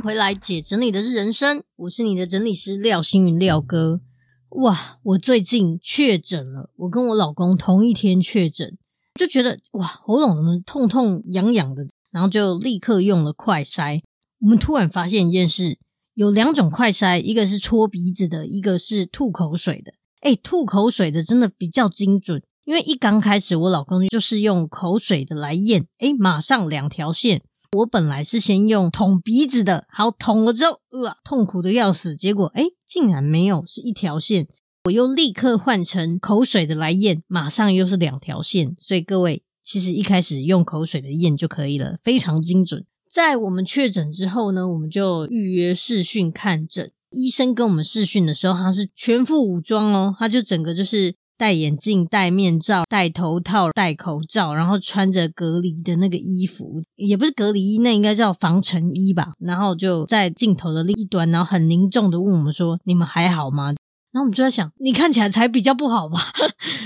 回来，姐整理的是人生，我是你的整理师廖星云廖哥。哇，我最近确诊了，我跟我老公同一天确诊，就觉得哇，喉咙怎么痛痛痒痒的，然后就立刻用了快筛。我们突然发现一件事，有两种快筛，一个是搓鼻子的，一个是吐口水的。诶，吐口水的真的比较精准，因为一刚开始我老公就是用口水的来验，诶，马上两条线。我本来是先用捅鼻子的，好捅了之后，呃，痛苦的要死。结果，诶，竟然没有，是一条线。我又立刻换成口水的来验，马上又是两条线。所以各位，其实一开始用口水的验就可以了，非常精准。在我们确诊之后呢，我们就预约视讯看诊。医生跟我们视讯的时候，他是全副武装哦，他就整个就是。戴眼镜、戴面罩、戴头套、戴口罩，然后穿着隔离的那个衣服，也不是隔离衣，那应该叫防尘衣吧。然后就在镜头的另一端，然后很凝重的问我们说：“你们还好吗？”然后我们就在想，你看起来才比较不好吧。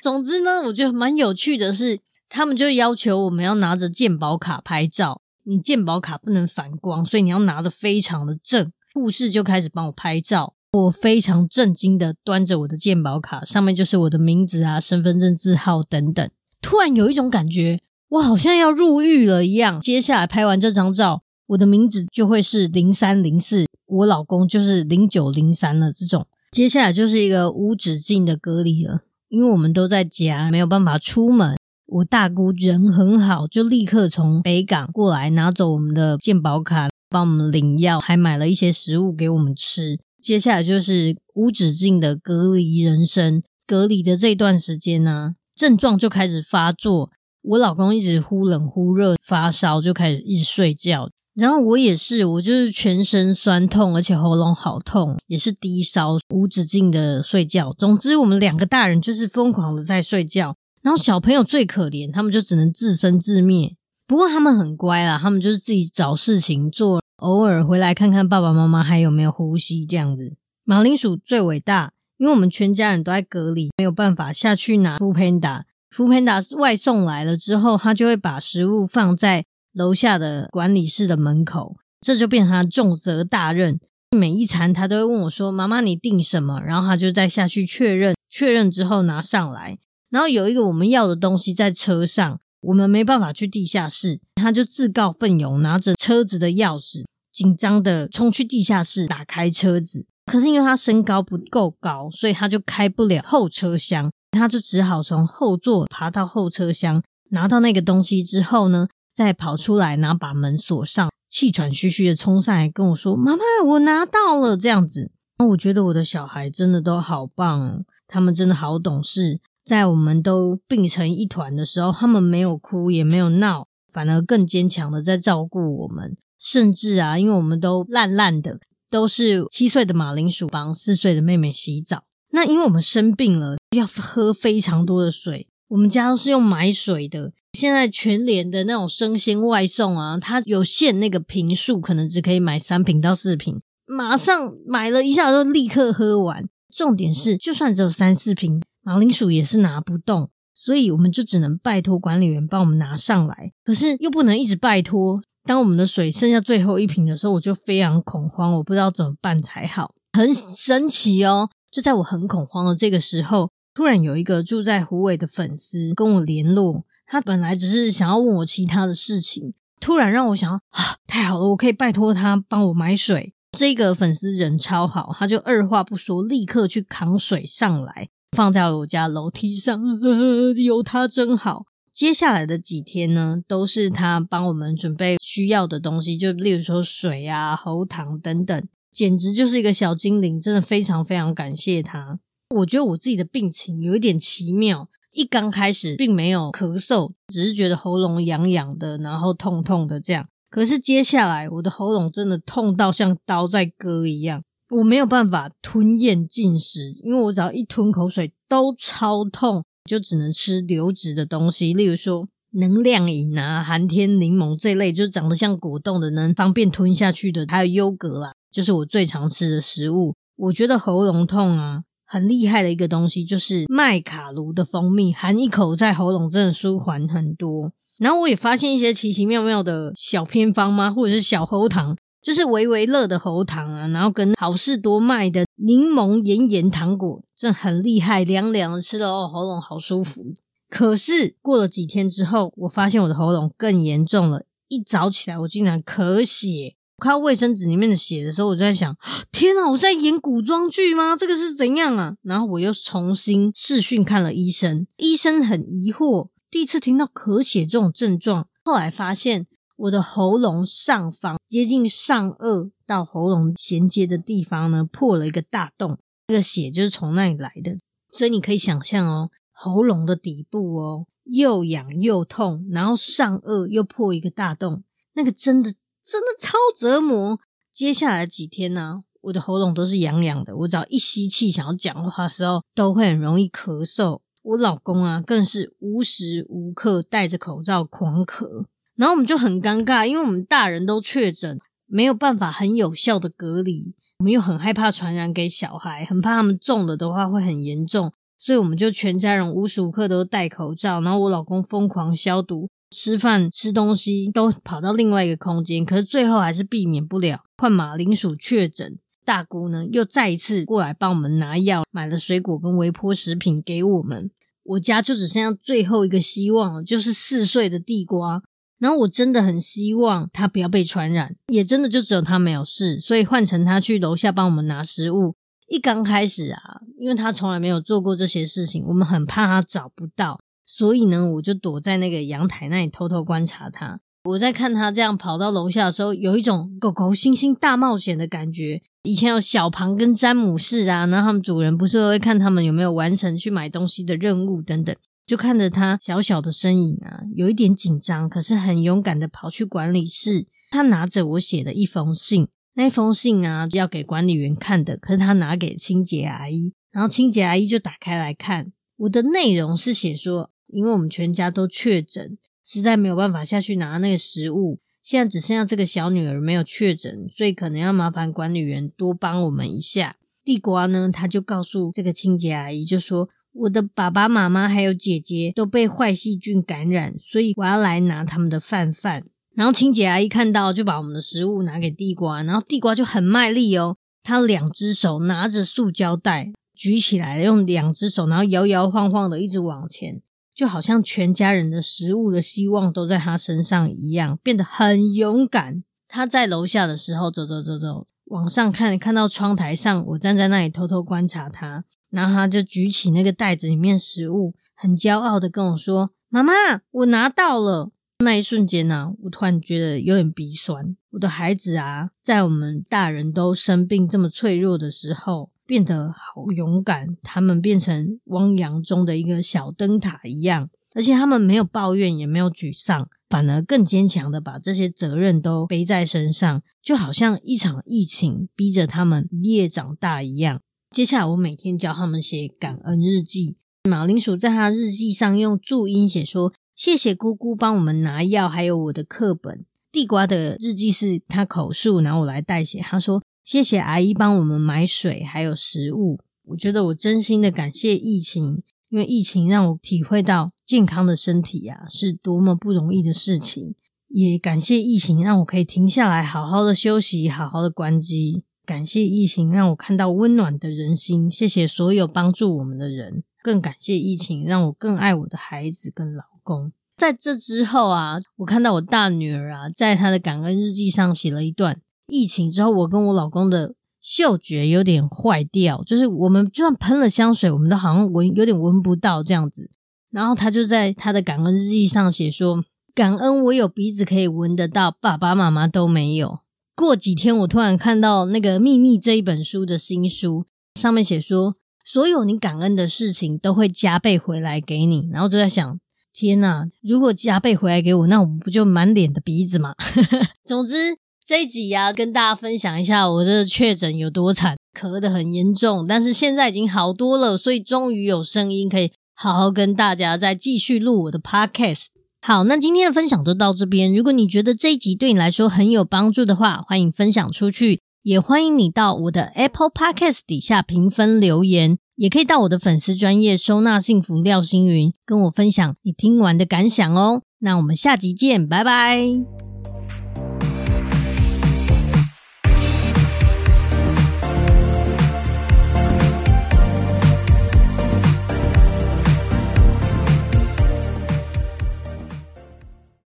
总之呢，我觉得蛮有趣的是，他们就要求我们要拿着健保卡拍照，你健保卡不能反光，所以你要拿得非常的正。护士就开始帮我拍照。我非常震惊的端着我的健保卡，上面就是我的名字啊、身份证字号等等。突然有一种感觉，我好像要入狱了一样。接下来拍完这张照，我的名字就会是零三零四，我老公就是零九零三了。这种接下来就是一个无止境的隔离了，因为我们都在家，没有办法出门。我大姑人很好，就立刻从北港过来拿走我们的健保卡，帮我们领药，还买了一些食物给我们吃。接下来就是无止境的隔离人生。隔离的这段时间呢，症状就开始发作。我老公一直忽冷忽热，发烧就开始一直睡觉。然后我也是，我就是全身酸痛，而且喉咙好痛，也是低烧，无止境的睡觉。总之，我们两个大人就是疯狂的在睡觉。然后小朋友最可怜，他们就只能自生自灭。不过他们很乖啦，他们就是自己找事情做。偶尔回来看看爸爸妈妈还有没有呼吸，这样子。马铃薯最伟大，因为我们全家人都在隔离，没有办法下去拿 foodpanda。foodpanda 外送来了之后，他就会把食物放在楼下的管理室的门口，这就变成他重责大任。每一餐他都会问我说：“妈妈，你订什么？”然后他就再下去确认，确认之后拿上来。然后有一个我们要的东西在车上。我们没办法去地下室，他就自告奋勇拿着车子的钥匙，紧张的冲去地下室打开车子。可是因为他身高不够高，所以他就开不了后车厢，他就只好从后座爬到后车厢，拿到那个东西之后呢，再跑出来，然后把门锁上，气喘吁吁的冲上来跟我说：“妈妈，我拿到了。”这样子，那我觉得我的小孩真的都好棒，他们真的好懂事。在我们都病成一团的时候，他们没有哭也没有闹，反而更坚强的在照顾我们。甚至啊，因为我们都烂烂的，都是七岁的马铃薯帮四岁的妹妹洗澡。那因为我们生病了，要喝非常多的水，我们家都是用买水的。现在全联的那种生鲜外送啊，它有限那个瓶数，可能只可以买三瓶到四瓶，马上买了一下就立刻喝完。重点是，就算只有三四瓶。马铃薯也是拿不动，所以我们就只能拜托管理员帮我们拿上来。可是又不能一直拜托。当我们的水剩下最后一瓶的时候，我就非常恐慌，我不知道怎么办才好。很神奇哦，就在我很恐慌的这个时候，突然有一个住在虎尾的粉丝跟我联络。他本来只是想要问我其他的事情，突然让我想啊，太好了，我可以拜托他帮我买水。这个粉丝人超好，他就二话不说，立刻去扛水上来。放在我家楼梯上，呵呵，有它真好。接下来的几天呢，都是他帮我们准备需要的东西，就例如说水啊、喉糖等等，简直就是一个小精灵，真的非常非常感谢他。我觉得我自己的病情有一点奇妙，一刚开始并没有咳嗽，只是觉得喉咙痒痒的，然后痛痛的这样。可是接下来我的喉咙真的痛到像刀在割一样。我没有办法吞咽进食，因为我只要一吞口水都超痛，就只能吃流质的东西，例如说能量饮啊、寒天柠檬这类，就是长得像果冻的，能方便吞下去的，还有优格啊，就是我最常吃的食物。我觉得喉咙痛啊，很厉害的一个东西就是麦卡卢的蜂蜜，含一口在喉咙真的舒缓很多。然后我也发现一些奇奇妙妙的小偏方吗？或者是小喉糖，就是维维乐的喉糖啊，然后跟好事多卖的柠檬盐盐糖果，这很厉害，凉凉的吃了哦，喉咙好舒服。可是过了几天之后，我发现我的喉咙更严重了，一早起来我竟然咳血。看到卫生纸里面的血的时候，我就在想：天哪，我在演古装剧吗？这个是怎样啊？然后我又重新视讯看了医生，医生很疑惑。第一次听到咳血这种症状，后来发现我的喉咙上方接近上颚到喉咙衔接的地方呢，破了一个大洞，这个血就是从那里来的。所以你可以想象哦，喉咙的底部哦又痒又痛，然后上颚又破一个大洞，那个真的真的超折磨。接下来几天呢，我的喉咙都是痒痒的，我只要一吸气想要讲话的时候，都会很容易咳嗽。我老公啊，更是无时无刻戴着口罩狂咳，然后我们就很尴尬，因为我们大人都确诊，没有办法很有效的隔离，我们又很害怕传染给小孩，很怕他们中了的话会很严重，所以我们就全家人无时无刻都戴口罩，然后我老公疯狂消毒，吃饭吃东西都跑到另外一个空间，可是最后还是避免不了换马铃薯确诊。大姑呢又再一次过来帮我们拿药，买了水果跟微波食品给我们。我家就只剩下最后一个希望了，就是四岁的地瓜。然后我真的很希望他不要被传染，也真的就只有他没有事，所以换成他去楼下帮我们拿食物。一刚开始啊，因为他从来没有做过这些事情，我们很怕他找不到，所以呢，我就躲在那个阳台那里偷偷观察他。我在看他这样跑到楼下的时候，有一种狗狗猩猩大冒险的感觉。以前有小庞跟詹姆士啊，然后他们主人不是会看他们有没有完成去买东西的任务等等，就看着他小小的身影啊，有一点紧张，可是很勇敢的跑去管理室。他拿着我写的一封信，那封信啊要给管理员看的，可是他拿给清洁阿姨，然后清洁阿姨就打开来看，我的内容是写说，因为我们全家都确诊，实在没有办法下去拿那个食物。现在只剩下这个小女儿没有确诊，所以可能要麻烦管理员多帮我们一下。地瓜呢，他就告诉这个清洁阿姨，就说我的爸爸妈妈还有姐姐都被坏细菌感染，所以我要来拿他们的饭饭。然后清洁阿姨看到，就把我们的食物拿给地瓜，然后地瓜就很卖力哦，他两只手拿着塑胶袋举起来，用两只手，然后摇摇晃晃的一直往前。就好像全家人的食物的希望都在他身上一样，变得很勇敢。他在楼下的时候，走走走走，往上看，看到窗台上，我站在那里偷偷观察他，然后他就举起那个袋子里面食物，很骄傲的跟我说：“妈妈，我拿到了。”那一瞬间呢、我突然觉得有点鼻酸。我的孩子啊，在我们大人都生病这么脆弱的时候。变得好勇敢，他们变成汪洋中的一个小灯塔一样，而且他们没有抱怨，也没有沮丧，反而更坚强的把这些责任都背在身上，就好像一场疫情逼着他们一夜长大一样。接下来，我每天教他们写感恩日记。马铃薯在他日记上用注音写说：“谢谢姑姑帮我们拿药，还有我的课本。”地瓜的日记是他口述，然后我来代写。他说。谢谢阿姨帮我们买水还有食物，我觉得我真心的感谢疫情，因为疫情让我体会到健康的身体呀、啊、是多么不容易的事情，也感谢疫情让我可以停下来好好的休息，好好的关机，感谢疫情让我看到温暖的人心，谢谢所有帮助我们的人，更感谢疫情让我更爱我的孩子跟老公。在这之后啊，我看到我大女儿啊，在她的感恩日记上写了一段。疫情之后，我跟我老公的嗅觉有点坏掉，就是我们就算喷了香水，我们都好像闻有点闻不到这样子。然后他就在他的感恩日记上写说：“感恩我有鼻子可以闻得到，爸爸妈妈都没有。”过几天，我突然看到那个《秘密》这一本书的新书，上面写说：“所有你感恩的事情都会加倍回来给你。”然后就在想：天哪，如果加倍回来给我，那我不就满脸的鼻子吗？总之。这一集呀、啊，跟大家分享一下我这确诊有多惨，咳得很严重，但是现在已经好多了，所以终于有声音可以好好跟大家再继续录我的 podcast。好，那今天的分享就到这边。如果你觉得这一集对你来说很有帮助的话，欢迎分享出去，也欢迎你到我的 Apple Podcast 底下评分留言，也可以到我的粉丝专业收纳幸福廖星云跟我分享你听完的感想哦。那我们下集见，拜拜。